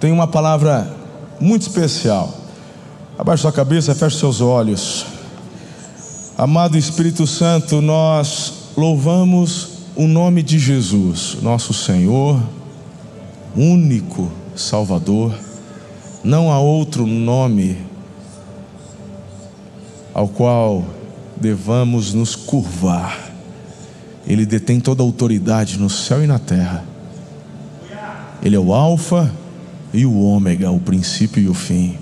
tem uma palavra muito especial. Abaixe sua cabeça, feche seus olhos. Amado Espírito Santo, nós louvamos o nome de Jesus, nosso Senhor, único Salvador. Não há outro nome ao qual devamos nos curvar. Ele detém toda a autoridade no céu e na terra. Ele é o Alfa e o Ômega, o princípio e o fim.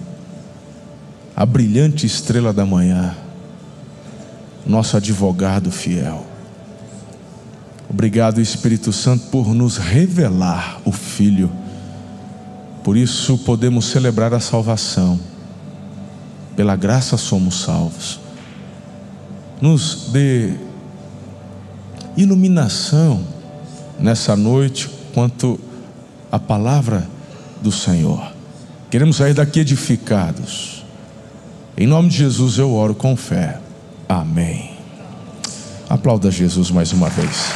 A brilhante estrela da manhã, nosso advogado fiel. Obrigado, Espírito Santo, por nos revelar o Filho. Por isso podemos celebrar a salvação. Pela graça somos salvos. Nos dê iluminação nessa noite quanto à palavra do Senhor. Queremos sair daqui edificados. Em nome de Jesus eu oro com fé. Amém. Aplauda Jesus mais uma vez.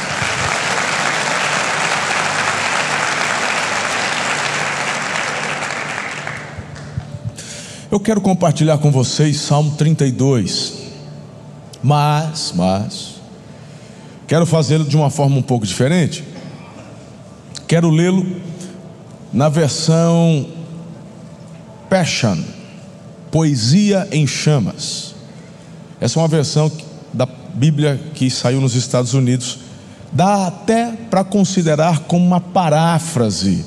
Eu quero compartilhar com vocês Salmo 32. Mas, mas, quero fazê-lo de uma forma um pouco diferente. Quero lê-lo na versão Passion, Poesia em Chamas. Essa é uma versão da Bíblia que saiu nos Estados Unidos. Dá até para considerar como uma paráfrase,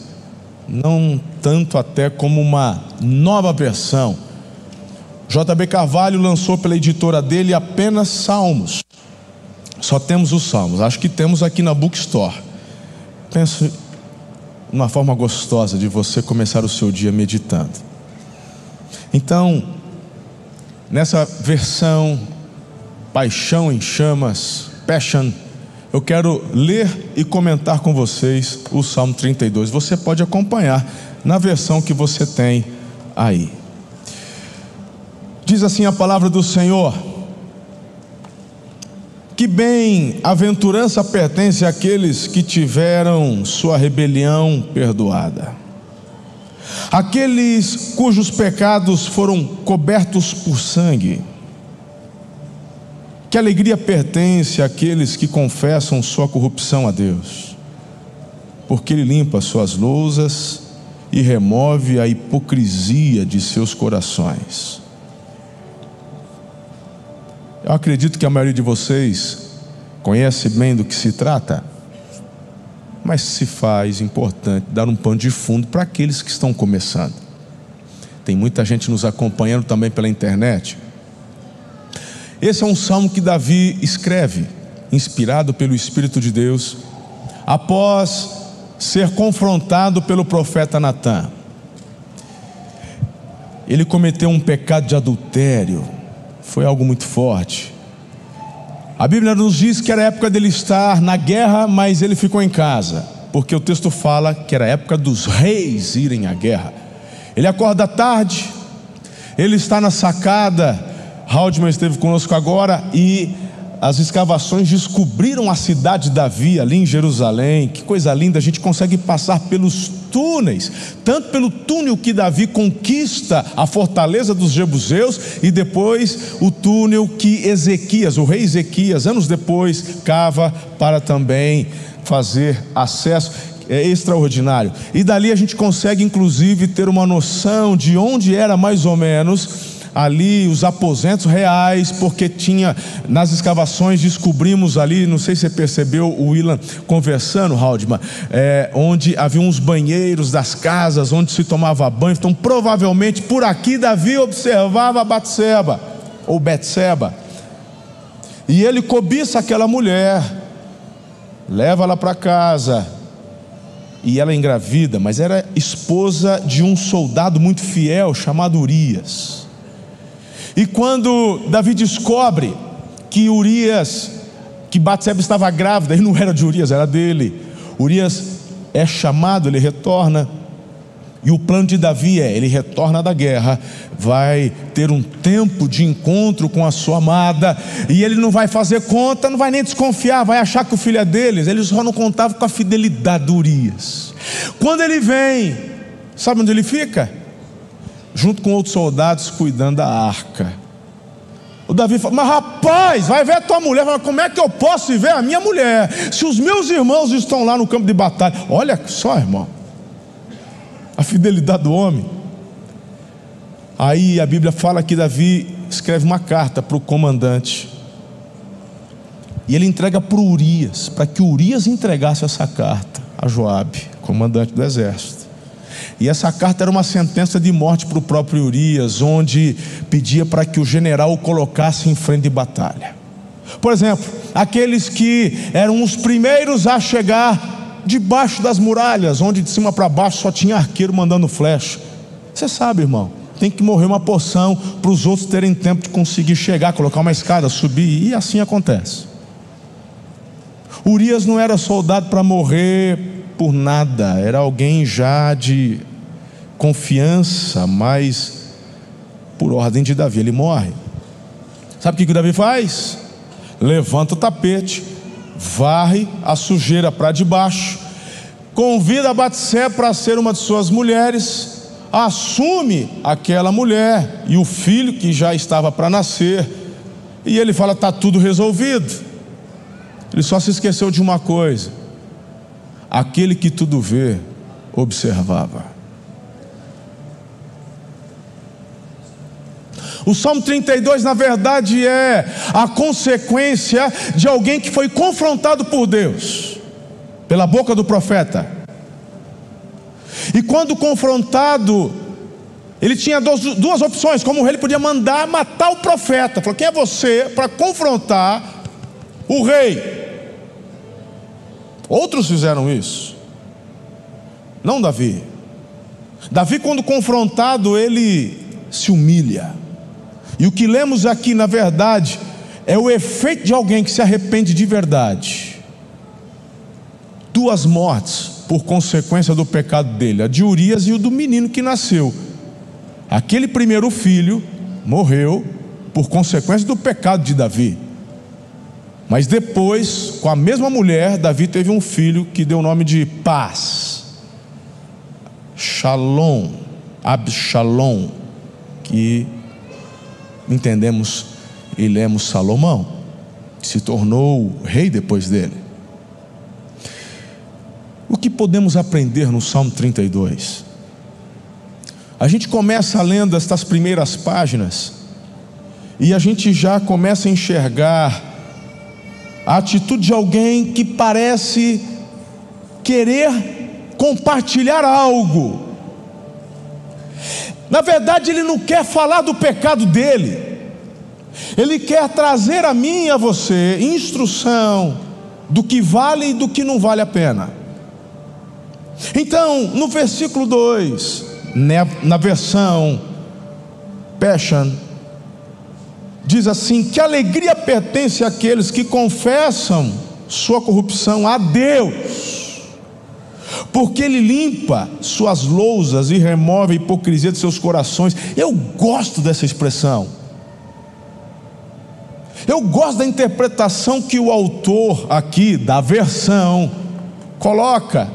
não tanto até como uma nova versão. JB Carvalho lançou pela editora dele apenas Salmos. Só temos os Salmos. Acho que temos aqui na Bookstore. Penso uma forma gostosa de você começar o seu dia meditando. Então, nessa versão Paixão em Chamas, Passion, eu quero ler e comentar com vocês o Salmo 32. Você pode acompanhar na versão que você tem aí. Diz assim a palavra do Senhor: que bem-aventurança pertence àqueles que tiveram sua rebelião perdoada, aqueles cujos pecados foram cobertos por sangue. Que alegria pertence àqueles que confessam sua corrupção a Deus, porque Ele limpa suas lousas e remove a hipocrisia de seus corações. Eu acredito que a maioria de vocês conhece bem do que se trata, mas se faz importante dar um pano de fundo para aqueles que estão começando. Tem muita gente nos acompanhando também pela internet. Esse é um salmo que Davi escreve, inspirado pelo Espírito de Deus, após ser confrontado pelo profeta Natan. Ele cometeu um pecado de adultério, foi algo muito forte. A Bíblia nos diz que era época dele estar na guerra, mas ele ficou em casa, porque o texto fala que era época dos reis irem à guerra. Ele acorda tarde, ele está na sacada. Haldman esteve conosco agora e as escavações descobriram a cidade de Davi ali em Jerusalém. Que coisa linda, a gente consegue passar pelos túneis, tanto pelo túnel que Davi conquista a fortaleza dos Jebuseus e depois o túnel que Ezequias, o rei Ezequias, anos depois, cava para também fazer acesso é extraordinário. E dali a gente consegue inclusive ter uma noção de onde era mais ou menos ali os aposentos reais, porque tinha nas escavações descobrimos ali, não sei se você percebeu o Willan conversando, Haldman, é, onde havia uns banheiros das casas onde se tomava banho. Então, provavelmente por aqui Davi observava Batseba ou Betseba. E ele cobiça aquela mulher, leva ela para casa, e ela é engravida, mas era esposa de um soldado muito fiel chamado Urias. E quando Davi descobre que Urias, que Batseba estava grávida, e não era de Urias, era dele. Urias é chamado, ele retorna. E o plano de Davi é: ele retorna da guerra, vai ter um tempo de encontro com a sua amada, e ele não vai fazer conta, não vai nem desconfiar, vai achar que o filho é deles. Ele só não contava com a fidelidade de Urias. Quando ele vem, Sabe onde ele fica? Junto com outros soldados cuidando da arca. O Davi fala: Mas rapaz, vai ver a tua mulher. Fala, Como é que eu posso ver a minha mulher? Se os meus irmãos estão lá no campo de batalha. Olha só, irmão. A fidelidade do homem. Aí a Bíblia fala que Davi escreve uma carta para o comandante. E ele entrega para Urias, para que Urias entregasse essa carta a Joabe, comandante do exército. E essa carta era uma sentença de morte para o próprio Urias, onde pedia para que o general o colocasse em frente de batalha. Por exemplo, aqueles que eram os primeiros a chegar debaixo das muralhas, onde de cima para baixo só tinha arqueiro mandando flecha. Você sabe, irmão, tem que morrer uma porção para os outros terem tempo de conseguir chegar, colocar uma escada, subir, e assim acontece. Urias não era soldado para morrer por nada, era alguém já de confiança, mas por ordem de Davi ele morre. Sabe o que, que Davi faz? Levanta o tapete, varre a sujeira para debaixo, convida a Batsé para ser uma de suas mulheres, assume aquela mulher e o filho que já estava para nascer, e ele fala: está tudo resolvido. Ele só se esqueceu de uma coisa: aquele que tudo vê, observava. O Salmo 32, na verdade, é a consequência de alguém que foi confrontado por Deus, pela boca do profeta. E quando confrontado, ele tinha duas opções: como o rei podia mandar matar o profeta. Falou: quem é você para confrontar o rei? Outros fizeram isso, não Davi. Davi, quando confrontado, ele se humilha. E o que lemos aqui, na verdade, é o efeito de alguém que se arrepende de verdade. Duas mortes por consequência do pecado dele, a de Urias e o do menino que nasceu. Aquele primeiro filho morreu por consequência do pecado de Davi. Mas depois, com a mesma mulher, Davi teve um filho que deu o nome de paz. Shalom, Absalom, que entendemos e lemos Salomão, que se tornou rei depois dele. O que podemos aprender no Salmo 32? A gente começa lendo estas primeiras páginas e a gente já começa a enxergar a atitude de alguém que parece querer compartilhar algo na verdade, ele não quer falar do pecado dele, ele quer trazer a mim e a você instrução do que vale e do que não vale a pena. Então, no versículo 2, né, na versão Passion, diz assim: Que alegria pertence àqueles que confessam sua corrupção a Deus porque Ele limpa suas lousas e remove a hipocrisia de seus corações. Eu gosto dessa expressão. Eu gosto da interpretação que o autor aqui, da versão, coloca.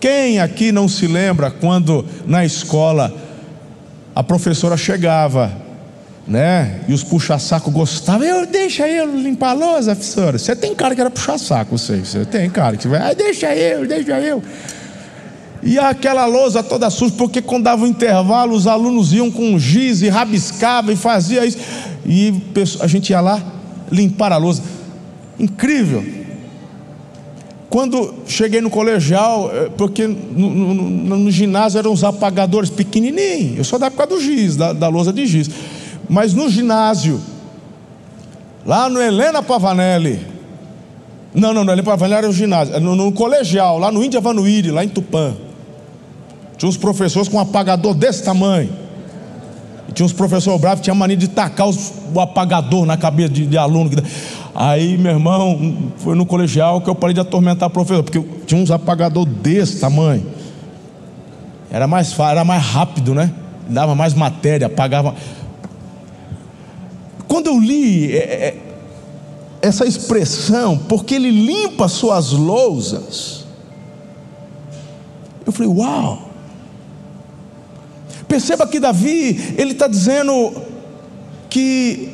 Quem aqui não se lembra quando na escola a professora chegava né? E os puxa-saco gostavam. Eu deixa eu limpar a lousa, professora. Você tem cara que era puxa-saco, você. Você tem cara que vai, ah, deixa eu, deixa eu. E aquela lousa toda suja, porque quando dava o intervalo, os alunos iam com giz e rabiscava e fazia isso. E a gente ia lá limpar a lousa. Incrível. Quando cheguei no colegial, é, porque no, no, no ginásio eram os apagadores pequenininhos, eu sou da época do giz, da, da lousa de giz. Mas no ginásio, lá no Helena Pavanelli, não, não, não, Helena Pavanelli era o ginásio, no, no colegial, lá no Índia Vanuíri, lá em Tupã. Tinha uns professores com um apagador desse tamanho. E tinha uns professores bravos que tinham mania de tacar os, o apagador na cabeça de, de aluno. Aí, meu irmão, foi no colegial que eu parei de atormentar o professor, porque tinha uns apagador desse tamanho. Era mais era mais rápido, né? Dava mais matéria, apagava. Quando eu li é, é, essa expressão, porque ele limpa suas lousas, eu falei, uau! Perceba que Davi, ele está dizendo que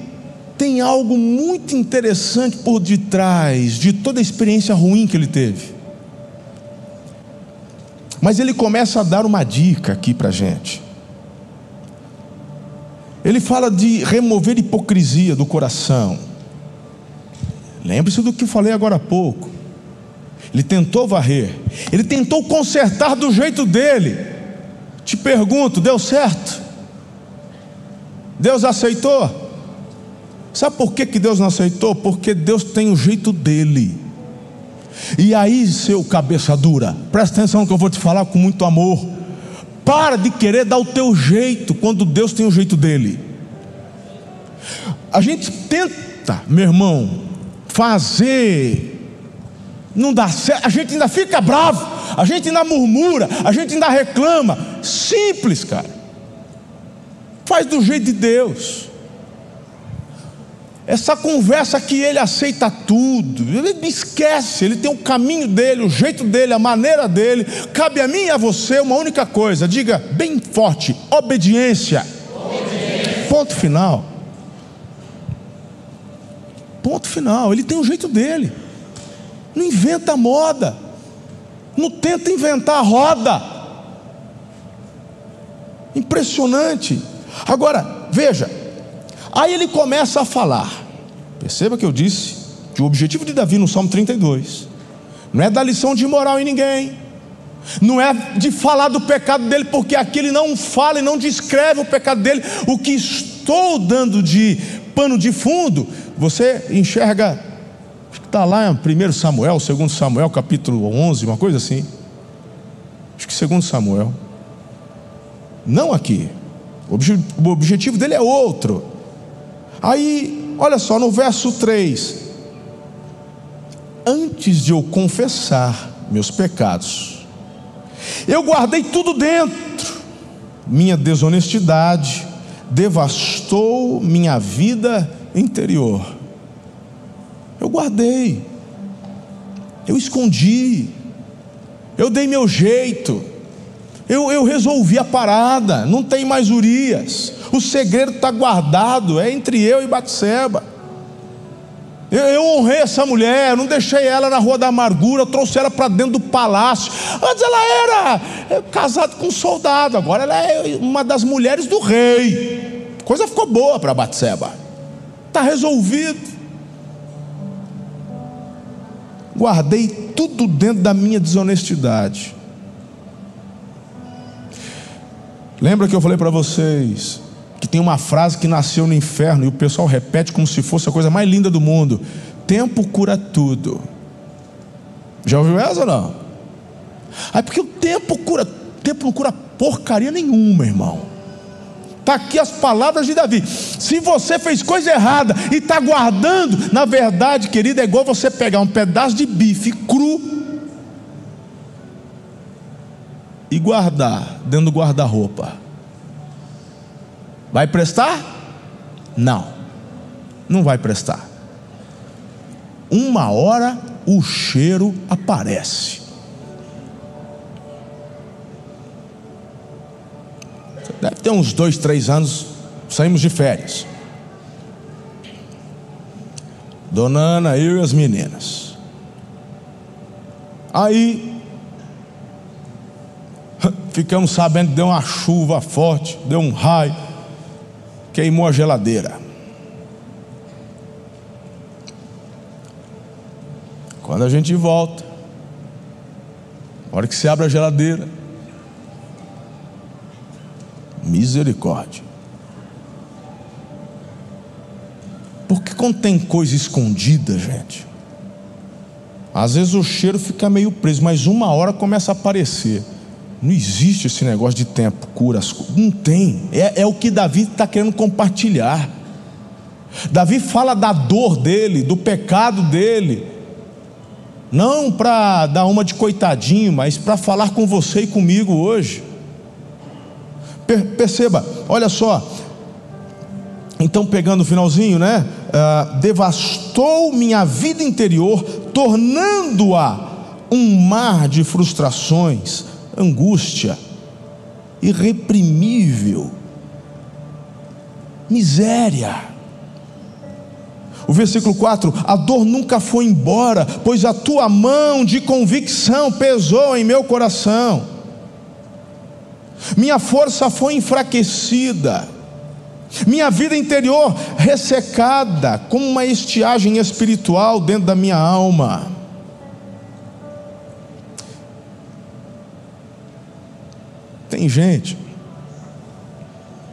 tem algo muito interessante por detrás de toda a experiência ruim que ele teve. Mas ele começa a dar uma dica aqui para a gente. Ele fala de remover hipocrisia do coração. Lembre-se do que falei agora há pouco. Ele tentou varrer, ele tentou consertar do jeito dele. Te pergunto, deu certo? Deus aceitou? Sabe por que, que Deus não aceitou? Porque Deus tem o jeito dele. E aí, seu cabeça dura, presta atenção que eu vou te falar com muito amor. Para de querer dar o teu jeito quando Deus tem o jeito dele. A gente tenta, meu irmão, fazer, não dá certo, a gente ainda fica bravo, a gente ainda murmura, a gente ainda reclama. Simples, cara. Faz do jeito de Deus. Essa conversa que ele aceita tudo, ele esquece, ele tem o caminho dele, o jeito dele, a maneira dele. Cabe a mim e a você uma única coisa, diga bem forte: obediência. obediência. Ponto final. Ponto final. Ele tem o jeito dele. Não inventa moda. Não tenta inventar roda. Impressionante. Agora, veja, Aí ele começa a falar. Perceba que eu disse que o objetivo de Davi no Salmo 32 não é dar lição de moral em ninguém, não é de falar do pecado dele, porque aqui ele não fala e não descreve o pecado dele. O que estou dando de pano de fundo, você enxerga, está lá em 1 Samuel, 2 Samuel, capítulo 11, uma coisa assim. Acho que 2 Samuel. Não aqui. O objetivo dele é outro. Aí, olha só, no verso 3: Antes de eu confessar meus pecados, eu guardei tudo dentro, minha desonestidade devastou minha vida interior. Eu guardei, eu escondi, eu dei meu jeito, eu, eu resolvi a parada, não tem mais Urias. O segredo está guardado, é entre eu e Batseba. Eu, eu, honrei essa mulher, não deixei ela na rua da amargura, trouxe ela para dentro do palácio. Antes ela era é, casada com um soldado, agora ela é uma das mulheres do rei. A coisa ficou boa para Batseba. Está resolvido. Guardei tudo dentro da minha desonestidade. Lembra que eu falei para vocês que tem uma frase que nasceu no inferno e o pessoal repete como se fosse a coisa mais linda do mundo: tempo cura tudo. Já ouviu essa ou não? Aí porque o tempo cura, o tempo não cura porcaria nenhuma, irmão. Está aqui as palavras de Davi. Se você fez coisa errada e está guardando, na verdade, querido, é igual você pegar um pedaço de bife cru e guardar dentro do guarda-roupa, vai prestar? Não, não vai prestar. Uma hora o cheiro aparece. Deve ter uns dois, três anos, saímos de férias. Dona Ana, eu e as meninas. Aí Ficamos sabendo que deu uma chuva forte, deu um raio, queimou a geladeira. Quando a gente volta, na hora que se abre a geladeira, misericórdia. Porque quando tem coisa escondida, gente, às vezes o cheiro fica meio preso, mas uma hora começa a aparecer. Não existe esse negócio de tempo, cura. Não tem. É, é o que Davi está querendo compartilhar. Davi fala da dor dele, do pecado dele. Não para dar uma de coitadinho, mas para falar com você e comigo hoje. Perceba, olha só. Então, pegando o finalzinho, né? Uh, devastou minha vida interior, tornando-a um mar de frustrações angústia. irreprimível, miséria. O versículo 4: A dor nunca foi embora, pois a tua mão de convicção pesou em meu coração. Minha força foi enfraquecida, minha vida interior ressecada, como uma estiagem espiritual dentro da minha alma. Tem gente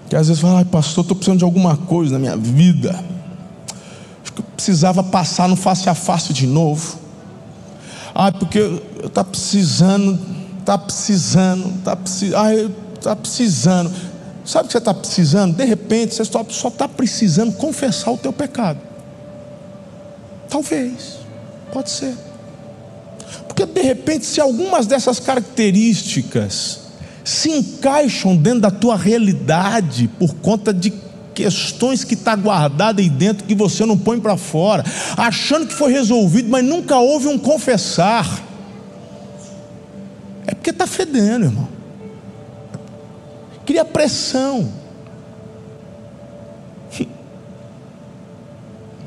que às vezes fala, pastor, estou precisando de alguma coisa na minha vida. Acho que eu precisava passar no face a face de novo. Ai, porque eu estou precisando, está precisando, está precisando, está precisando. Sabe o que você está precisando? De repente, você só está precisando confessar o teu pecado. Talvez, pode ser. Porque de repente, se algumas dessas características se encaixam dentro da tua realidade por conta de questões que está guardada aí dentro que você não põe para fora, achando que foi resolvido, mas nunca houve um confessar. É porque está fedendo, irmão. Cria pressão.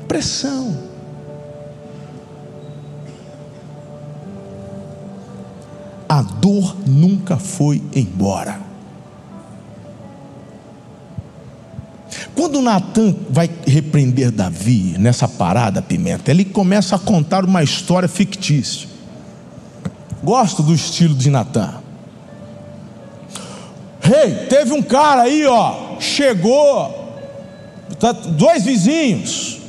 Pressão. a dor nunca foi embora. Quando Natan vai repreender Davi nessa parada, Pimenta, ele começa a contar uma história fictícia. Gosto do estilo de Natan. Rei, hey, teve um cara aí, ó, chegou, tá, dois vizinhos,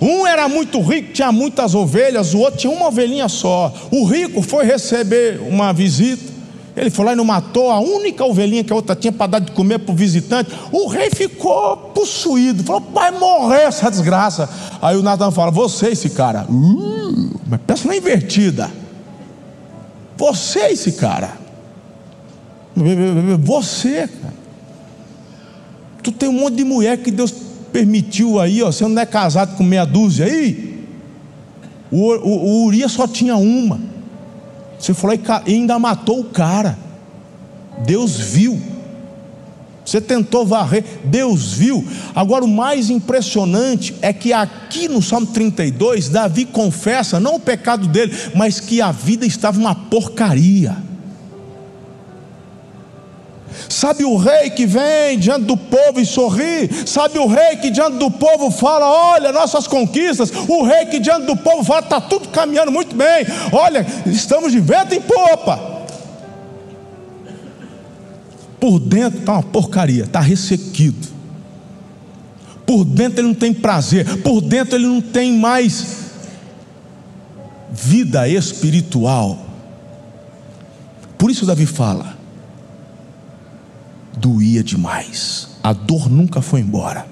um era muito rico, tinha muitas ovelhas, o outro tinha uma ovelhinha só. O rico foi receber uma visita. Ele foi lá e não matou a única ovelhinha que a outra tinha para dar de comer para o visitante. O rei ficou possuído, falou: vai morrer essa desgraça. Aí o Natan fala: Você, esse cara, uh, mas pensa na invertida. Você, esse cara, você, cara. Tu tem um monte de mulher que Deus permitiu aí, ó, você não é casado com meia dúzia aí? O, o, o Urias só tinha uma. Você falou e ainda matou o cara. Deus viu. Você tentou varrer, Deus viu. Agora, o mais impressionante é que aqui no Salmo 32, Davi confessa não o pecado dele, mas que a vida estava uma porcaria. Sabe o rei que vem diante do povo e sorri? Sabe o rei que diante do povo fala: Olha, nossas conquistas. O rei que diante do povo fala: Está tudo caminhando muito bem. Olha, estamos de vento em popa. Por dentro está uma porcaria, está ressequido. Por dentro ele não tem prazer. Por dentro ele não tem mais vida espiritual. Por isso Davi fala: doía demais. A dor nunca foi embora.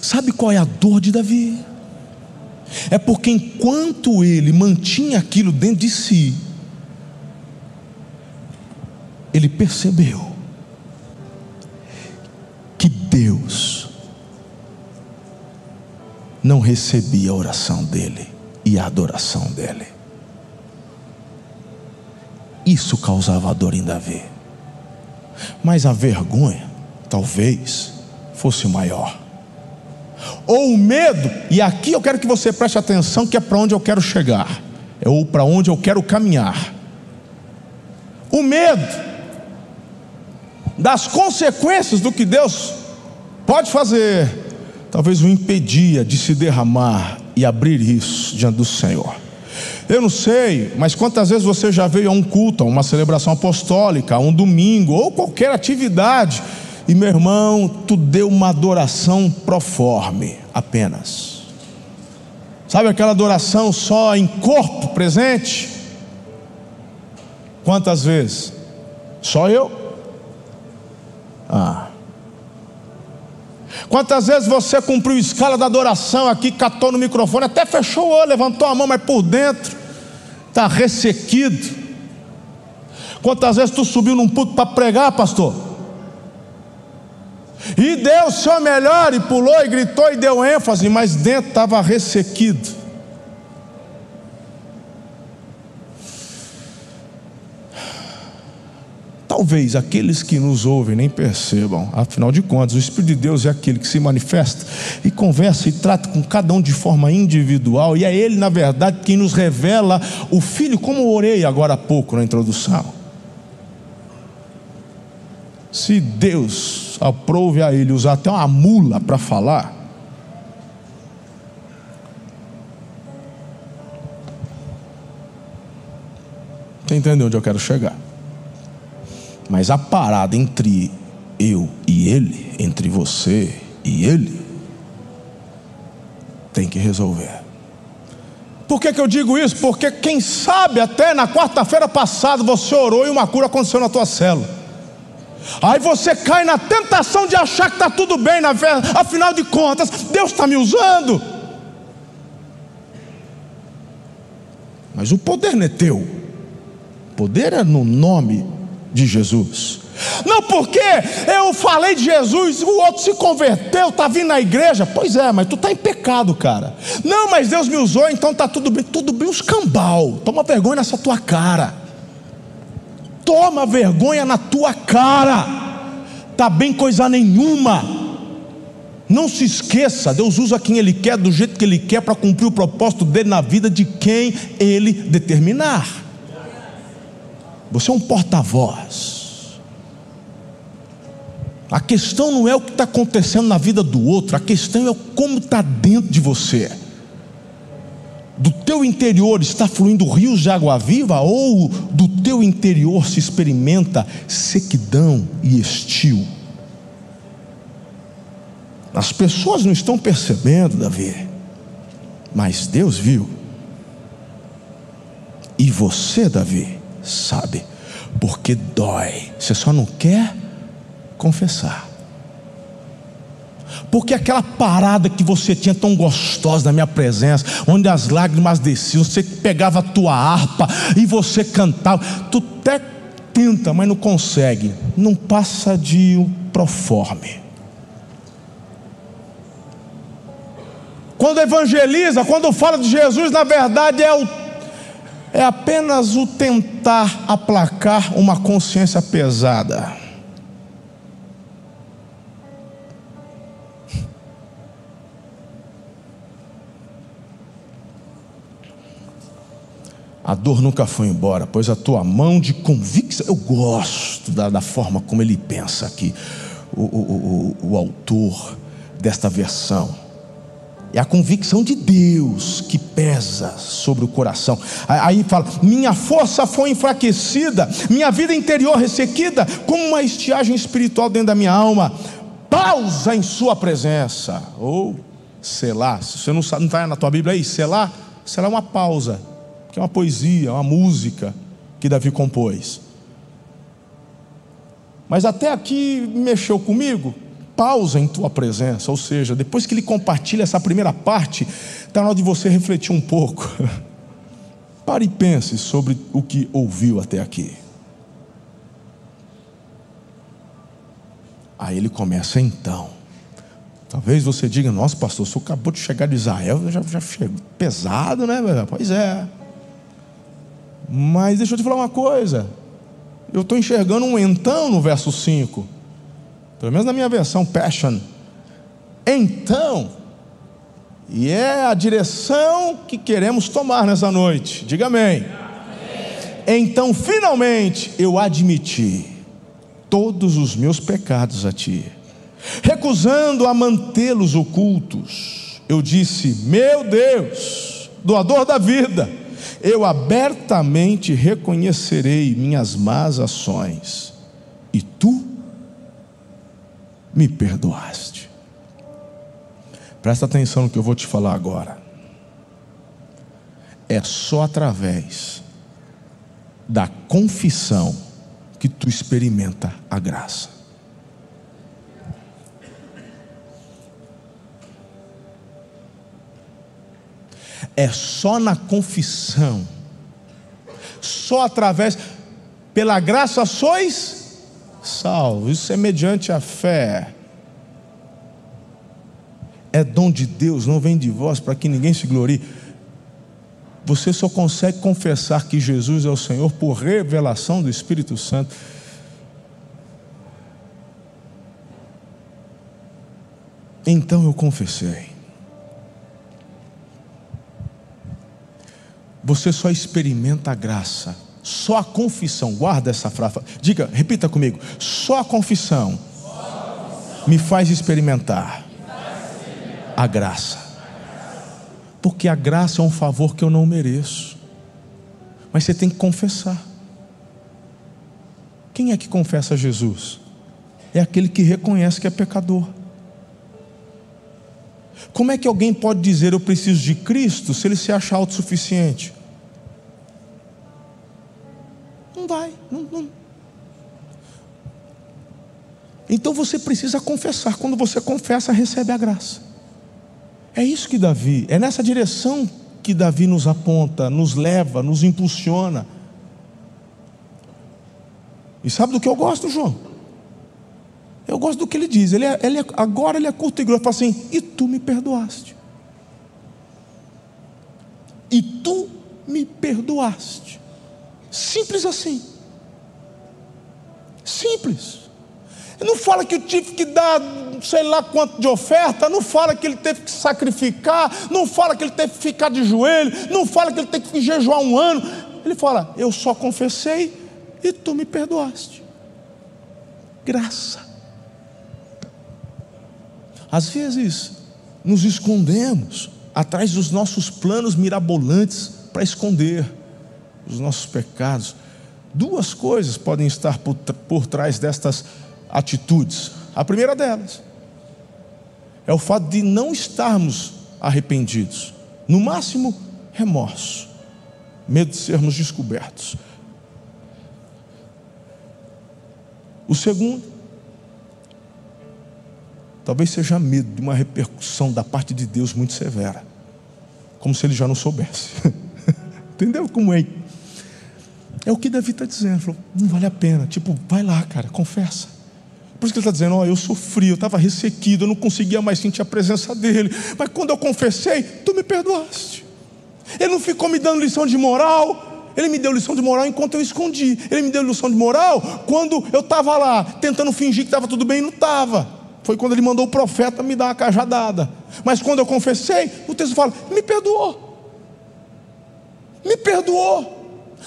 Sabe qual é a dor de Davi? É porque enquanto ele mantinha aquilo dentro de si, ele percebeu Deus não recebia a oração dele e a adoração dele. Isso causava dor em Davi. Mas a vergonha, talvez, fosse maior. Ou o medo, e aqui eu quero que você preste atenção, que é para onde eu quero chegar, é ou para onde eu quero caminhar. O medo das consequências do que Deus pode fazer, talvez o impedia de se derramar e abrir isso diante do Senhor. Eu não sei, mas quantas vezes você já veio a um culto, a uma celebração apostólica, a um domingo, ou qualquer atividade, e meu irmão, tu deu uma adoração proforme apenas. Sabe aquela adoração só em corpo presente? Quantas vezes? Só eu? Ah. Quantas vezes você cumpriu a escala da adoração aqui, catou no microfone, até fechou o olho, levantou a mão, mas por dentro está ressequido. Quantas vezes tu subiu num puto para pregar, pastor? E deu o seu melhor, e pulou, e gritou, e deu ênfase, mas dentro estava ressequido. Talvez aqueles que nos ouvem nem percebam, afinal de contas, o Espírito de Deus é aquele que se manifesta e conversa e trata com cada um de forma individual, e é Ele, na verdade, quem nos revela o Filho, como orei agora há pouco na introdução. Se Deus aprove a Ele usar até uma mula para falar, Você entendeu onde eu quero chegar? Mas a parada entre eu e ele, entre você e ele, tem que resolver. Por que, que eu digo isso? Porque quem sabe até na quarta-feira passada você orou e uma cura aconteceu na tua célula. Aí você cai na tentação de achar que está tudo bem, na fé, afinal de contas, Deus está me usando. Mas o poder não é teu poder é no nome de Jesus. Não porque eu falei de Jesus, o outro se converteu, está vindo na igreja. Pois é, mas tu está em pecado, cara. Não, mas Deus me usou, então está tudo bem. Tudo bem, os cambal. Toma vergonha nessa tua cara. Toma vergonha na tua cara. Tá bem coisa nenhuma. Não se esqueça, Deus usa quem Ele quer, do jeito que Ele quer, para cumprir o propósito dele na vida de quem Ele determinar. Você é um porta-voz. A questão não é o que está acontecendo na vida do outro, a questão é como está dentro de você. Do teu interior está fluindo rios de água viva ou do teu interior se experimenta sequidão e estio? As pessoas não estão percebendo, Davi, mas Deus viu. E você, Davi, sabe, porque dói. Você só não quer confessar. Porque aquela parada que você tinha tão gostosa na minha presença, onde as lágrimas desciam, você pegava a tua harpa e você cantava, tu até tenta, mas não consegue, não passa de um proforme. Quando evangeliza, quando fala de Jesus, na verdade é o é apenas o tentar aplacar uma consciência pesada. A dor nunca foi embora, pois a tua mão de convicção. Eu gosto da, da forma como ele pensa aqui, o, o, o, o autor desta versão. É a convicção de Deus que pesa sobre o coração. Aí fala: minha força foi enfraquecida, minha vida interior ressequida, como uma estiagem espiritual dentro da minha alma. Pausa em Sua presença. Ou selar, se você não está não na tua Bíblia aí, selar, será uma pausa, que é uma poesia, uma música que Davi compôs. Mas até aqui mexeu comigo, pausa em tua presença, ou seja, depois que ele compartilha essa primeira parte, está na hora de você refletir um pouco. Pare e pense sobre o que ouviu até aqui. Aí ele começa então. Talvez você diga, nossa pastor, você acabou de chegar de Israel, já, já chegou pesado, né? Pois é. Mas deixa eu te falar uma coisa. Eu estou enxergando um então no verso 5 pelo menos na minha versão Passion. Então, e é a direção que queremos tomar nessa noite, diga amém. Então, finalmente, eu admiti todos os meus pecados a ti, recusando a mantê-los ocultos. Eu disse: Meu Deus, doador da vida, eu abertamente reconhecerei minhas más ações, e tu me perdoaste. Presta atenção no que eu vou te falar agora. É só através da confissão que tu experimenta a graça. É só na confissão, só através, pela graça sois salvo. Isso é mediante a fé. É dom de Deus, não vem de vós, para que ninguém se glorie. Você só consegue confessar que Jesus é o Senhor por revelação do Espírito Santo. Então eu confessei. Você só experimenta a graça só a confissão, guarda essa frase, diga, repita comigo: só a confissão me faz experimentar a graça, porque a graça é um favor que eu não mereço, mas você tem que confessar. Quem é que confessa Jesus? É aquele que reconhece que é pecador. Como é que alguém pode dizer eu preciso de Cristo se ele se acha autossuficiente? Não vai, não, não. Então você precisa confessar. Quando você confessa, recebe a graça. É isso que Davi, é nessa direção que Davi nos aponta, nos leva, nos impulsiona. E sabe do que eu gosto, João? Eu gosto do que ele diz. Ele, é, ele é, agora ele é curto e grosso. Ele fala assim: E tu me perdoaste. E tu me perdoaste. Simples assim. Simples. Não fala que eu tive que dar sei lá quanto de oferta, não fala que ele teve que sacrificar, não fala que ele teve que ficar de joelho, não fala que ele teve que jejuar um ano. Ele fala: Eu só confessei e tu me perdoaste. Graça. Às vezes, nos escondemos atrás dos nossos planos mirabolantes para esconder os nossos pecados. Duas coisas podem estar por, por trás destas atitudes. A primeira delas é o fato de não estarmos arrependidos, no máximo, remorso, medo de sermos descobertos. O segundo Talvez seja medo de uma repercussão da parte de Deus muito severa, como se ele já não soubesse. Entendeu como é? É o que Davi está dizendo. Falou, não vale a pena. Tipo, vai lá, cara, confessa. Por isso que ele está dizendo: Ó, oh, eu sofri, eu estava ressequido, eu não conseguia mais sentir a presença dele. Mas quando eu confessei, tu me perdoaste. Ele não ficou me dando lição de moral, ele me deu lição de moral enquanto eu escondi. Ele me deu lição de moral quando eu estava lá, tentando fingir que estava tudo bem e não estava. Foi quando ele mandou o profeta me dar uma cajadada. Mas quando eu confessei, o texto fala: me perdoou. Me perdoou.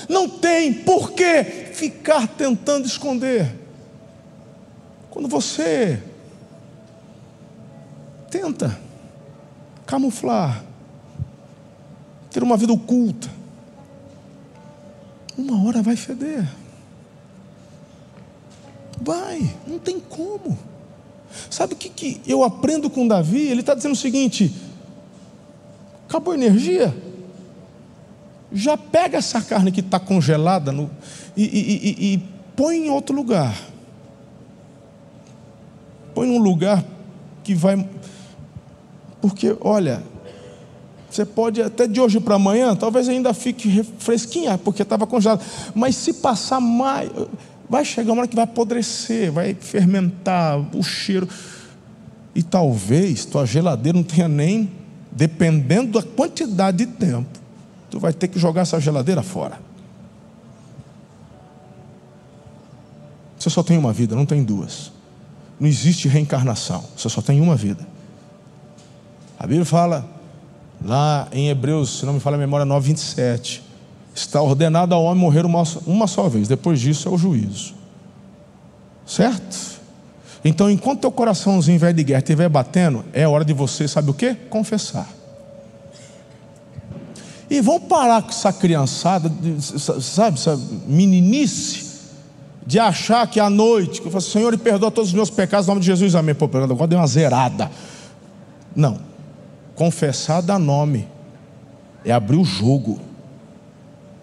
Não tem por que ficar tentando esconder. Quando você tenta camuflar, ter uma vida oculta, uma hora vai feder. Vai, não tem como. Sabe o que, que eu aprendo com Davi? Ele está dizendo o seguinte: acabou a energia, já pega essa carne que está congelada no, e, e, e, e põe em outro lugar. Põe num lugar que vai. Porque, olha, você pode até de hoje para amanhã, talvez ainda fique fresquinha, porque estava congelado. Mas se passar mais vai chegar uma hora que vai apodrecer, vai fermentar o cheiro. E talvez tua geladeira não tenha nem, dependendo da quantidade de tempo, tu vai ter que jogar essa geladeira fora. Você só tem uma vida, não tem duas. Não existe reencarnação, você só tem uma vida. A Bíblia fala, lá em Hebreus, se não me fala a memória, 9, 27 Está ordenado ao homem morrer uma, uma só vez, depois disso é o juízo. Certo? Então, enquanto teu coraçãozinho velho de guerra estiver batendo, é hora de você, sabe o que? Confessar. E vão parar com essa criançada, sabe, essa meninice, de achar que à noite, que eu falo, Senhor, perdoa todos os meus pecados, em nome de Jesus, amém. Pô, agora deu uma zerada. Não. Confessar dá nome. É abrir o jogo.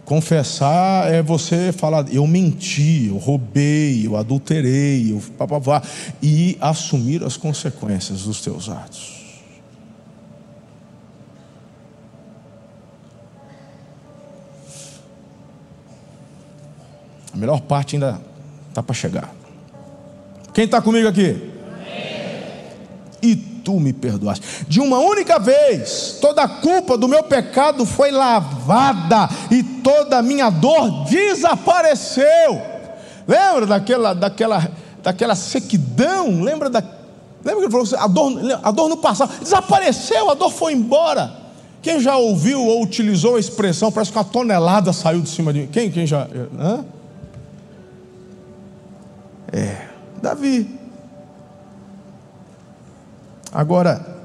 Confessar é você falar, eu menti, eu roubei, eu adulterei, eu papavá, e assumir as consequências dos teus atos. Melhor parte ainda está para chegar. Quem está comigo aqui? E tu me perdoaste. De uma única vez, toda a culpa do meu pecado foi lavada e toda a minha dor desapareceu. Lembra daquela, daquela, daquela sequidão? Lembra da, Lembra que ele falou assim, a dor, a dor no passado desapareceu, a dor foi embora. Quem já ouviu ou utilizou a expressão, parece que uma tonelada saiu de cima de mim? Quem, quem já. Hã? É, Davi. Agora,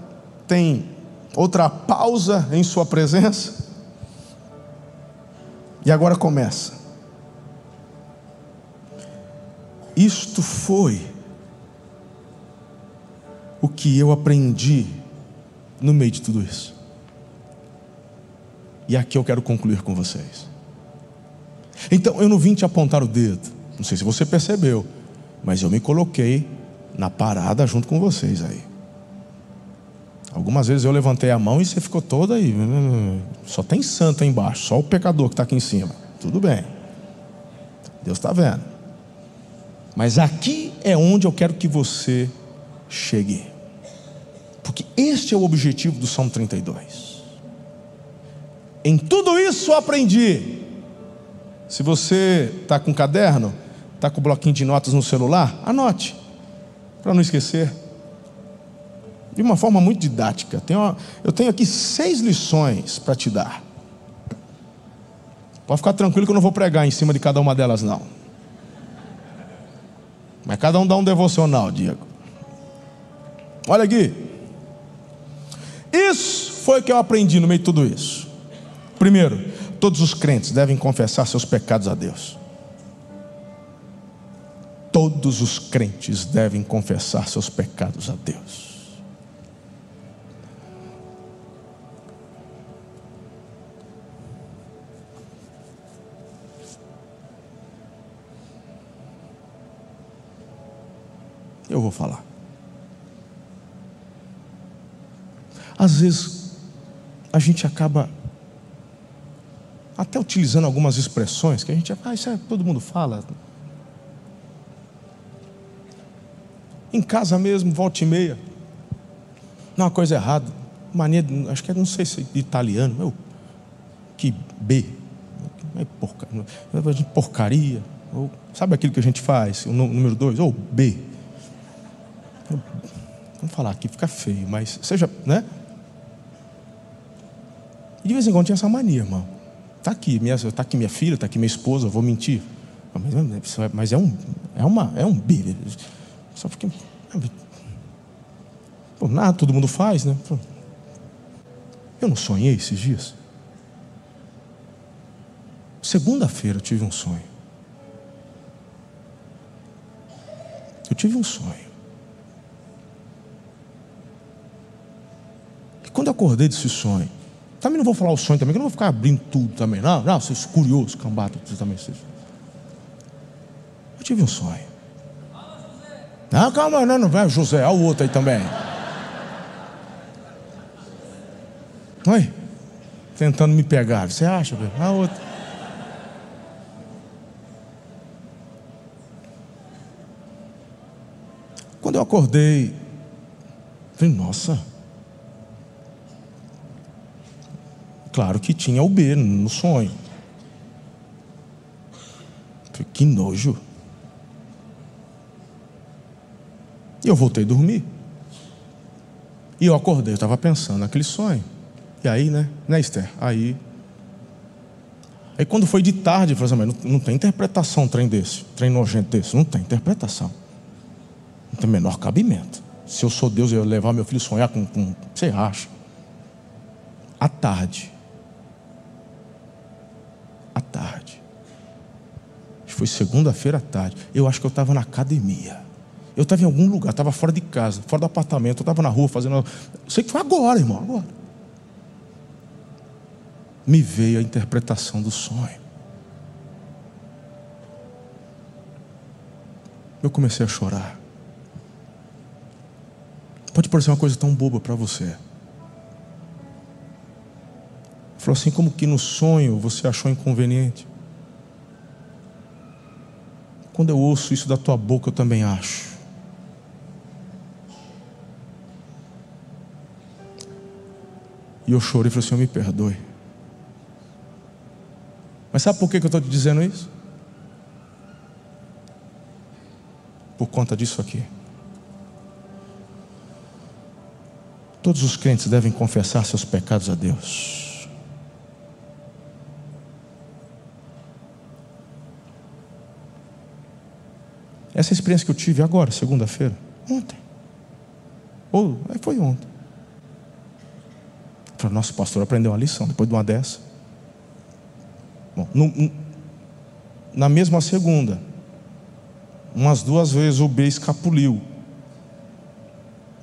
tem outra pausa em sua presença. E agora começa. Isto foi o que eu aprendi no meio de tudo isso. E aqui eu quero concluir com vocês. Então, eu não vim te apontar o dedo, não sei se você percebeu, mas eu me coloquei na parada junto com vocês aí. Algumas vezes eu levantei a mão e você ficou toda aí. Só tem santo aí embaixo, só o pecador que está aqui em cima. Tudo bem. Deus está vendo. Mas aqui é onde eu quero que você chegue. Porque este é o objetivo do Salmo 32. Em tudo isso eu aprendi. Se você está com caderno, está com bloquinho de notas no celular, anote, para não esquecer. De uma forma muito didática. eu tenho aqui seis lições para te dar. Pode ficar tranquilo que eu não vou pregar em cima de cada uma delas, não. Mas cada um dá um devocional, Diego. Olha aqui. Isso foi o que eu aprendi no meio de tudo isso. Primeiro, todos os crentes devem confessar seus pecados a Deus. Todos os crentes devem confessar seus pecados a Deus. Eu vou falar. Às vezes, a gente acaba até utilizando algumas expressões que a gente, ah, isso é, todo mundo fala. Em casa mesmo, volta e meia. Não, uma coisa errada. Mania, acho que é, não sei se é italiano, meu, que B. É porcaria, porcaria. Ou, sabe aquilo que a gente faz? O número dois, ou B. Vamos falar aqui, fica feio, mas seja, né? E de vez em quando tinha essa mania, irmão. Está aqui, minha, tá aqui minha filha, está aqui minha esposa, vou mentir. Mas, é, mas é um, é uma, é um bi. Só porque. Pô, nada, todo mundo faz, né? Eu não sonhei esses dias. Segunda-feira eu tive um sonho. Eu tive um sonho. E quando eu acordei desse sonho, também não vou falar o sonho também, que eu não vou ficar abrindo tudo também. Não, não, vocês curiosos, cambata, vocês também. Vocês. Eu tive um sonho. Não, calma, não, não vai, José, olha o outro aí também. Oi? Tentando me pegar, você acha? A outra. Quando eu acordei, falei, nossa. Claro que tinha o B no sonho. Que nojo. E eu voltei a dormir. E eu acordei, eu estava pensando naquele sonho. E aí, né, né, Esther? Aí. Aí quando foi de tarde, eu falei assim, mas não, não tem interpretação um trem desse, trem nojento desse. Não tem interpretação. Não tem menor cabimento. Se eu sou Deus, eu ia levar meu filho sonhar com. com você acha? À tarde, à tarde. Foi segunda-feira à tarde. Eu acho que eu estava na academia. Eu estava em algum lugar, estava fora de casa, fora do apartamento, eu estava na rua fazendo. Sei que foi agora, irmão, agora. Me veio a interpretação do sonho. Eu comecei a chorar. Pode parecer uma coisa tão boba para você. Falou assim: como que no sonho você achou inconveniente? Quando eu ouço isso da tua boca, eu também acho. E eu chorei e falei: Senhor, me perdoe. Mas sabe por que eu estou te dizendo isso? Por conta disso aqui. Todos os crentes devem confessar seus pecados a Deus. Essa é experiência que eu tive agora, segunda-feira, ontem. Ou foi ontem. Falei, nosso pastor aprendeu uma lição depois de uma dessa. Bom, no, na mesma segunda, umas duas vezes o B escapuliu.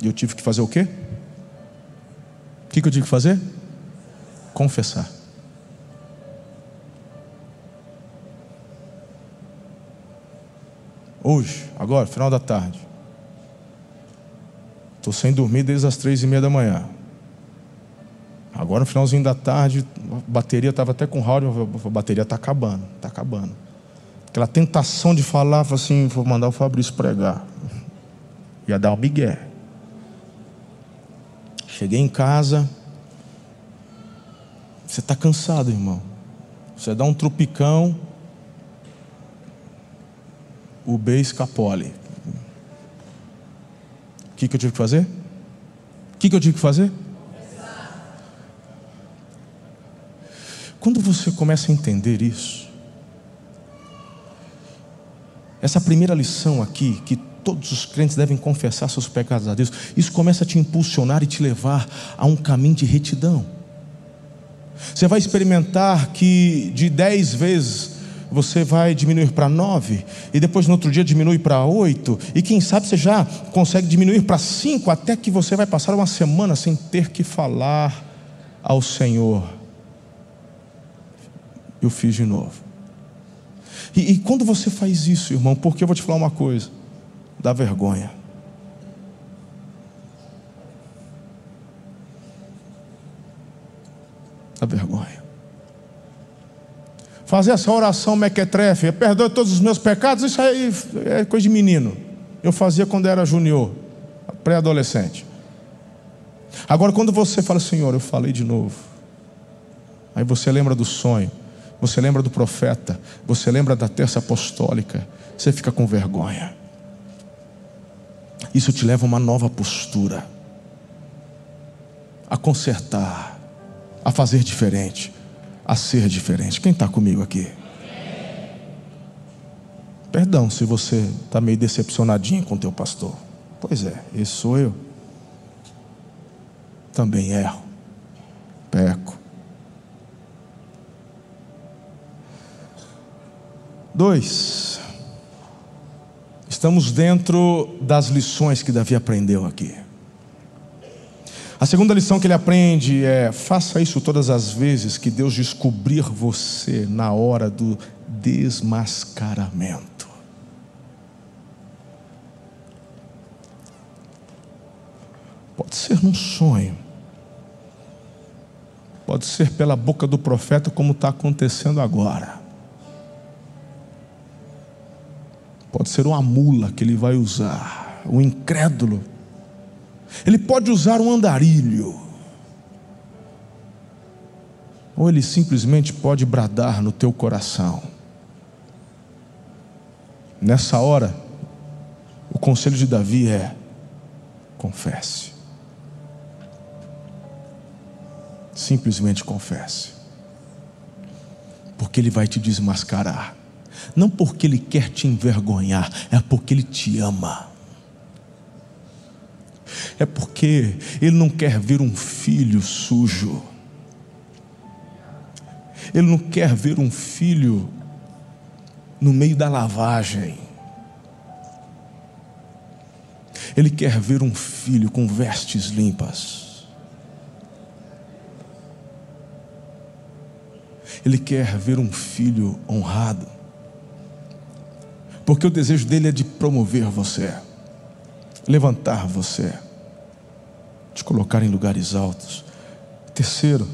E eu tive que fazer o quê? O que, que eu tive que fazer? Confessar. Hoje, agora, final da tarde. Estou sem dormir desde as três e meia da manhã. Agora, no finalzinho da tarde, a bateria estava até com rádio, a bateria está acabando, está acabando. Aquela tentação de falar, assim, vou mandar o Fabrício pregar. Ia dar um migué. Cheguei em casa. Você está cansado, irmão. Você dá um trupicão. O B escapole. O que, que eu tive que fazer? O que, que eu tive que fazer? Quando você começa a entender isso, essa primeira lição aqui, que todos os crentes devem confessar seus pecados a Deus, isso começa a te impulsionar e te levar a um caminho de retidão. Você vai experimentar que de dez vezes você vai diminuir para nove, e depois no outro dia diminui para oito, e quem sabe você já consegue diminuir para cinco, até que você vai passar uma semana sem ter que falar ao Senhor eu fiz de novo. E, e quando você faz isso, irmão, porque eu vou te falar uma coisa: dá vergonha. Dá vergonha. Fazer essa oração mequetrefe, perdoe todos os meus pecados, isso aí é coisa de menino. Eu fazia quando era junior, pré-adolescente. Agora, quando você fala, Senhor, eu falei de novo. Aí você lembra do sonho você lembra do profeta, você lembra da terça apostólica, você fica com vergonha. Isso te leva a uma nova postura, a consertar, a fazer diferente, a ser diferente. Quem está comigo aqui? Perdão se você está meio decepcionadinho com o teu pastor. Pois é, esse sou eu. Também erro, peco. Dois, estamos dentro das lições que Davi aprendeu aqui. A segunda lição que ele aprende é: faça isso todas as vezes que Deus descobrir você na hora do desmascaramento. Pode ser num sonho, pode ser pela boca do profeta, como está acontecendo agora. Pode ser uma mula que ele vai usar, um incrédulo. Ele pode usar um andarilho. Ou ele simplesmente pode bradar no teu coração. Nessa hora, o conselho de Davi é: confesse. Simplesmente confesse. Porque ele vai te desmascarar não porque Ele quer te envergonhar, é porque Ele te ama. É porque Ele não quer ver um filho sujo. Ele não quer ver um filho no meio da lavagem. Ele quer ver um filho com vestes limpas. Ele quer ver um filho honrado porque o desejo dele é de promover você, levantar você, te colocar em lugares altos. Terceiro,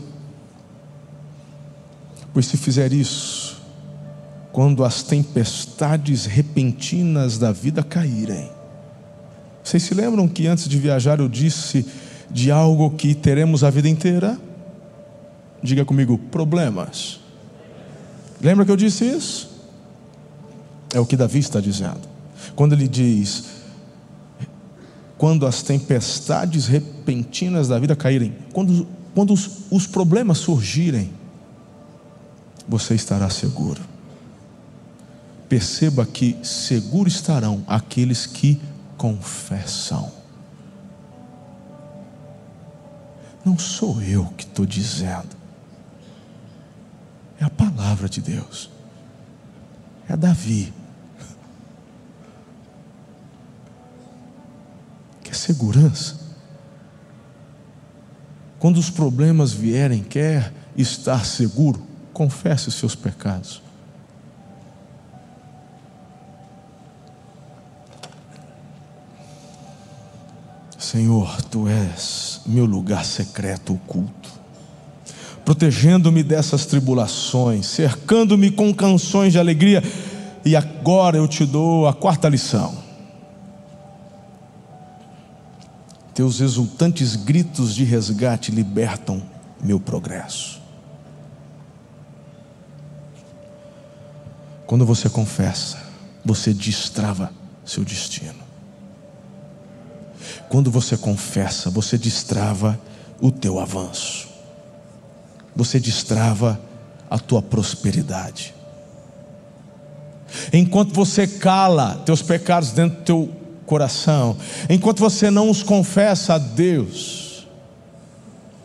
pois se fizer isso, quando as tempestades repentinas da vida caírem, vocês se lembram que antes de viajar eu disse de algo que teremos a vida inteira? Diga comigo, problemas. Lembra que eu disse isso? É o que Davi está dizendo. Quando ele diz: quando as tempestades repentinas da vida caírem, quando, quando os, os problemas surgirem, você estará seguro. Perceba que seguro estarão aqueles que confessam. Não sou eu que estou dizendo, é a palavra de Deus, é Davi. Quer segurança? Quando os problemas vierem, quer estar seguro, confesse os seus pecados. Senhor, tu és meu lugar secreto oculto, protegendo-me dessas tribulações, cercando-me com canções de alegria. E agora eu te dou a quarta lição. Teus exultantes gritos de resgate libertam meu progresso. Quando você confessa, você destrava seu destino. Quando você confessa, você destrava o teu avanço. Você destrava a tua prosperidade. Enquanto você cala teus pecados dentro do teu coração, enquanto você não os confessa a Deus,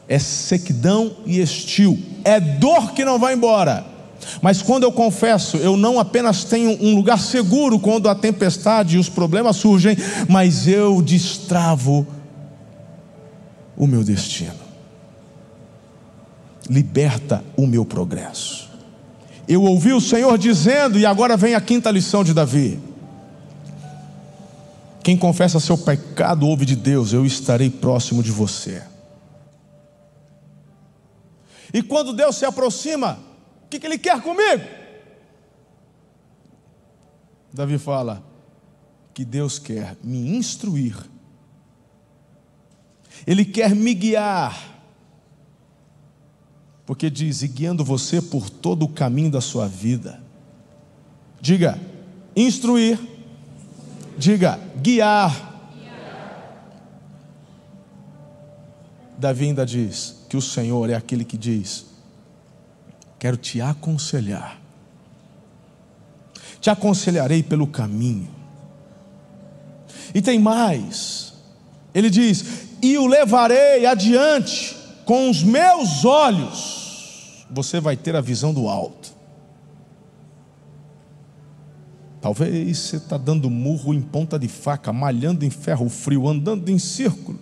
é sequidão e estio, é dor que não vai embora. Mas quando eu confesso, eu não apenas tenho um lugar seguro quando a tempestade e os problemas surgem, mas eu destravo o meu destino. Liberta o meu progresso. Eu ouvi o Senhor dizendo, e agora vem a quinta lição de Davi. Quem confessa seu pecado ouve de Deus, eu estarei próximo de você. E quando Deus se aproxima, que, que ele quer comigo? Davi fala que Deus quer me instruir, Ele quer me guiar, porque diz: e guiando você por todo o caminho da sua vida. Diga, instruir, diga, guiar. Davi ainda diz que o Senhor é aquele que diz: quero te aconselhar. Te aconselharei pelo caminho. E tem mais. Ele diz: E o levarei adiante com os meus olhos. Você vai ter a visão do alto. Talvez você está dando murro em ponta de faca, malhando em ferro frio, andando em círculo.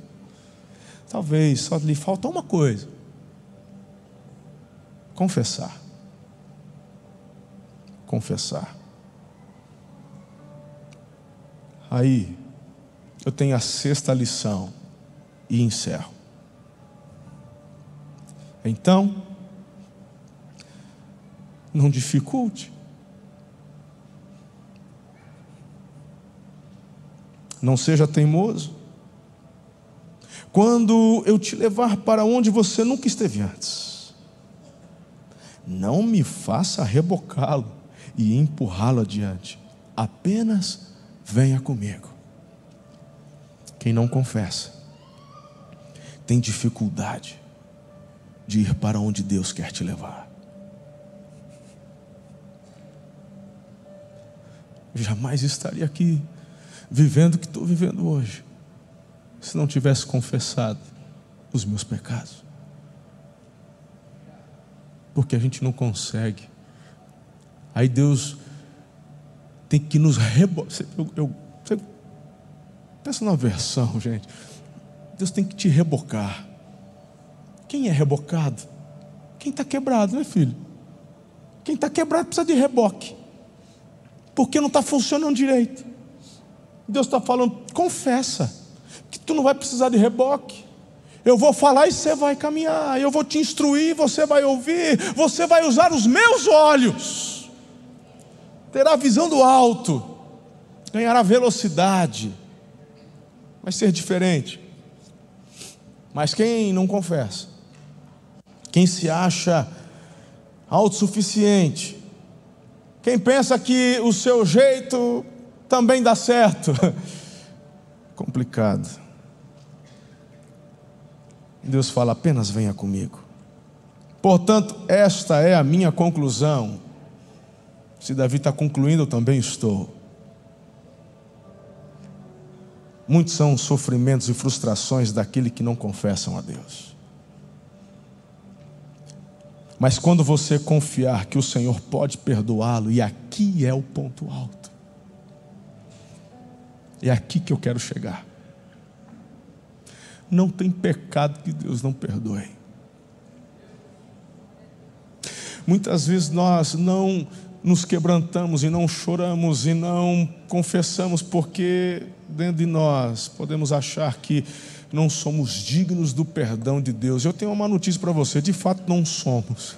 Talvez só lhe falta uma coisa confessar. Confessar. Aí, eu tenho a sexta lição e encerro. Então, não dificulte. Não seja teimoso. Quando eu te levar para onde você nunca esteve antes, não me faça rebocá-lo e empurrá-lo adiante. Apenas venha comigo. Quem não confessa tem dificuldade de ir para onde Deus quer te levar. Jamais estaria aqui vivendo o que estou vivendo hoje, se não tivesse confessado os meus pecados porque a gente não consegue. Aí Deus tem que nos rebocar. Eu, eu, você pensa na versão, gente. Deus tem que te rebocar. Quem é rebocado? Quem está quebrado, né, filho? Quem está quebrado precisa de reboque, porque não está funcionando direito. Deus está falando, confessa, que tu não vai precisar de reboque. Eu vou falar e você vai caminhar. Eu vou te instruir, você vai ouvir. Você vai usar os meus olhos. Terá visão do alto. Ganhará velocidade. Vai ser diferente. Mas quem não confessa, quem se acha autossuficiente, quem pensa que o seu jeito também dá certo, complicado. Deus fala: apenas venha comigo. Portanto, esta é a minha conclusão. Se Davi está concluindo, eu também estou. Muitos são os sofrimentos e frustrações daquele que não confessam a Deus. Mas quando você confiar que o Senhor pode perdoá-lo, e aqui é o ponto alto, é aqui que eu quero chegar. Não tem pecado que Deus não perdoe. Muitas vezes nós não nos quebrantamos e não choramos e não confessamos porque dentro de nós podemos achar que não somos dignos do perdão de Deus. Eu tenho uma notícia para você: de fato não somos.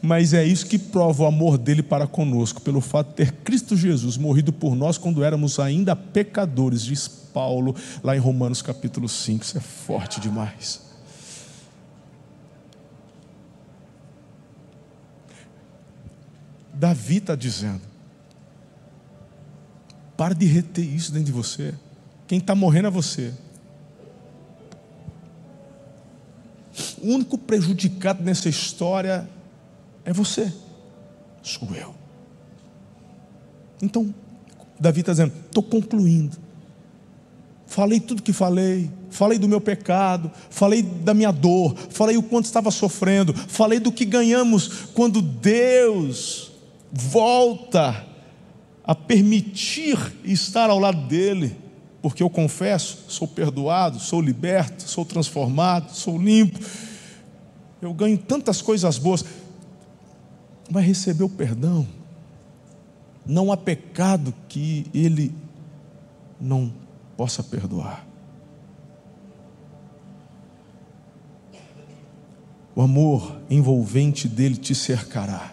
Mas é isso que prova o amor dele para conosco, pelo fato de ter Cristo Jesus morrido por nós quando éramos ainda pecadores, diz Paulo lá em Romanos capítulo 5. Isso é forte demais. Davi está dizendo: Pare de reter isso dentro de você. Quem está morrendo é você. O único prejudicado nessa história é você, sou eu. Então, Davi está dizendo: estou concluindo. Falei tudo que falei, falei do meu pecado, falei da minha dor, falei o quanto estava sofrendo, falei do que ganhamos quando Deus volta a permitir estar ao lado dele, porque eu confesso, sou perdoado, sou liberto, sou transformado, sou limpo. Eu ganho tantas coisas boas. Mas receber o perdão, não há pecado que ele não possa perdoar. O amor envolvente dele te cercará.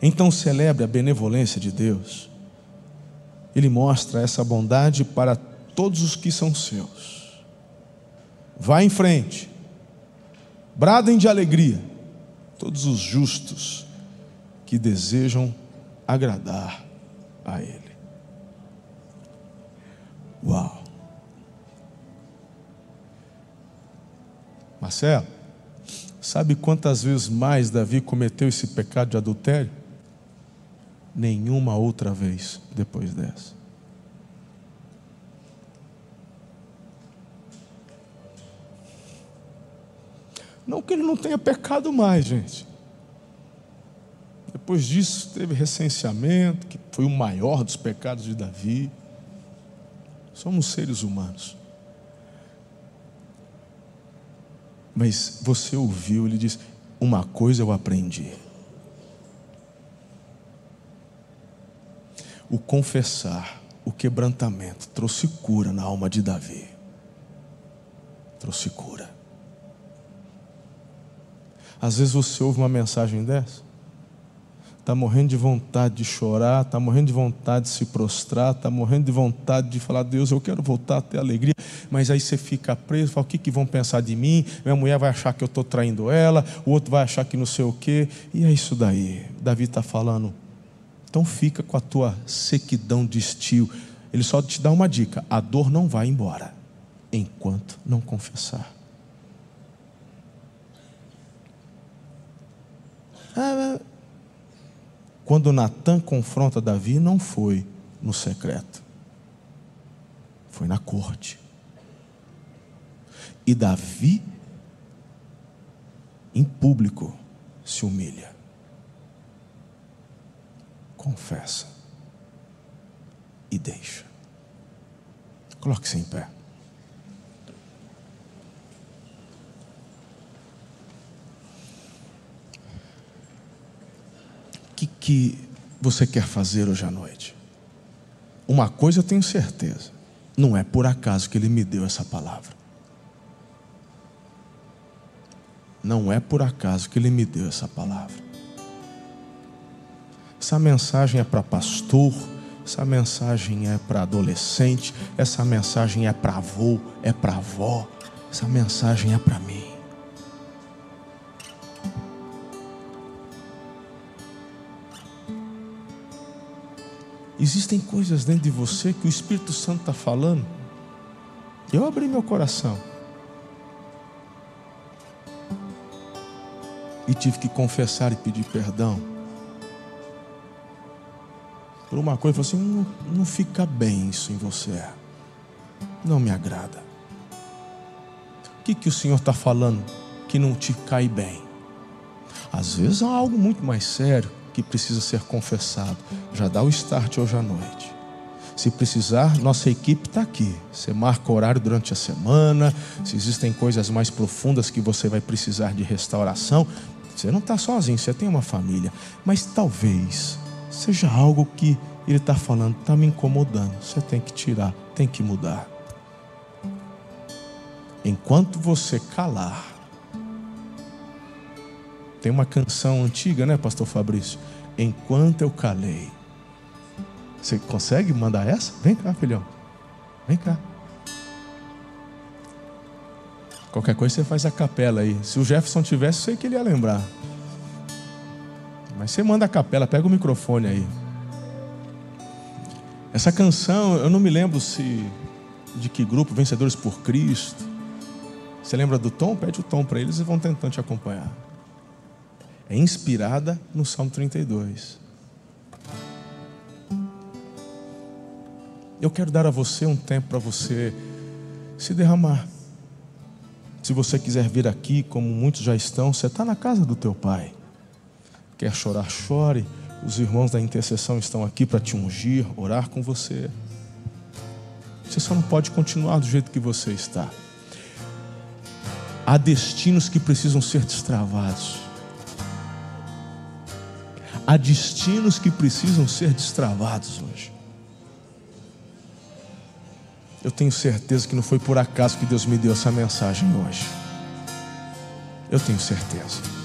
Então celebre a benevolência de Deus. Ele mostra essa bondade para todos os que são seus. Vá em frente, bradem de alegria, todos os justos que desejam agradar a Ele. Uau! Marcelo, sabe quantas vezes mais Davi cometeu esse pecado de adultério? nenhuma outra vez depois dessa. Não que ele não tenha pecado mais, gente. Depois disso, teve recenseamento, que foi o maior dos pecados de Davi. Somos seres humanos. Mas você ouviu, ele diz: Uma coisa eu aprendi. o confessar, o quebrantamento, trouxe cura na alma de Davi. Trouxe cura. Às vezes você ouve uma mensagem dessa, está morrendo de vontade de chorar, está morrendo de vontade de se prostrar, está morrendo de vontade de falar, Deus, eu quero voltar a ter alegria, mas aí você fica preso, fala, o que, que vão pensar de mim? Minha mulher vai achar que eu estou traindo ela, o outro vai achar que não sei o quê, e é isso daí. Davi está falando, então fica com a tua sequidão de estio. Ele só te dá uma dica: a dor não vai embora enquanto não confessar. Quando Natan confronta Davi, não foi no secreto, foi na corte. E Davi, em público, se humilha confessa e deixa. Coloque-se em pé. O que, você quer fazer hoje à noite? Uma coisa eu tenho certeza: não é por acaso que Ele me deu essa palavra. Não é por acaso que Ele me deu essa palavra. Essa mensagem é para pastor, essa mensagem é para adolescente, essa mensagem é para avô, é para avó, essa mensagem é para mim. Existem coisas dentro de você que o Espírito Santo está falando. Eu abri meu coração. E tive que confessar e pedir perdão. Por uma coisa, assim: não, não fica bem isso em você. Não me agrada. O que, que o Senhor está falando que não te cai bem? Às vezes há algo muito mais sério que precisa ser confessado. Já dá o start hoje à noite. Se precisar, nossa equipe está aqui. Você marca horário durante a semana. Se existem coisas mais profundas que você vai precisar de restauração, você não está sozinho, você tem uma família. Mas talvez seja algo que ele está falando, está me incomodando. Você tem que tirar, tem que mudar. Enquanto você calar, tem uma canção antiga, né, Pastor Fabrício? Enquanto eu calei. Você consegue mandar essa? Vem cá, filhão. Vem cá. Qualquer coisa você faz a capela aí. Se o Jefferson tivesse, sei que ele ia lembrar. Mas você manda a capela, pega o microfone aí. Essa canção, eu não me lembro se de que grupo, Vencedores por Cristo. Você lembra do tom? Pede o tom para eles e vão tentando te acompanhar é inspirada no Salmo 32. Eu quero dar a você um tempo para você se derramar. Se você quiser vir aqui, como muitos já estão, você está na casa do teu pai. Quer chorar, chore. Os irmãos da intercessão estão aqui para te ungir, orar com você. Você só não pode continuar do jeito que você está. Há destinos que precisam ser destravados. Há destinos que precisam ser destravados hoje. Eu tenho certeza que não foi por acaso que Deus me deu essa mensagem hoje. Eu tenho certeza.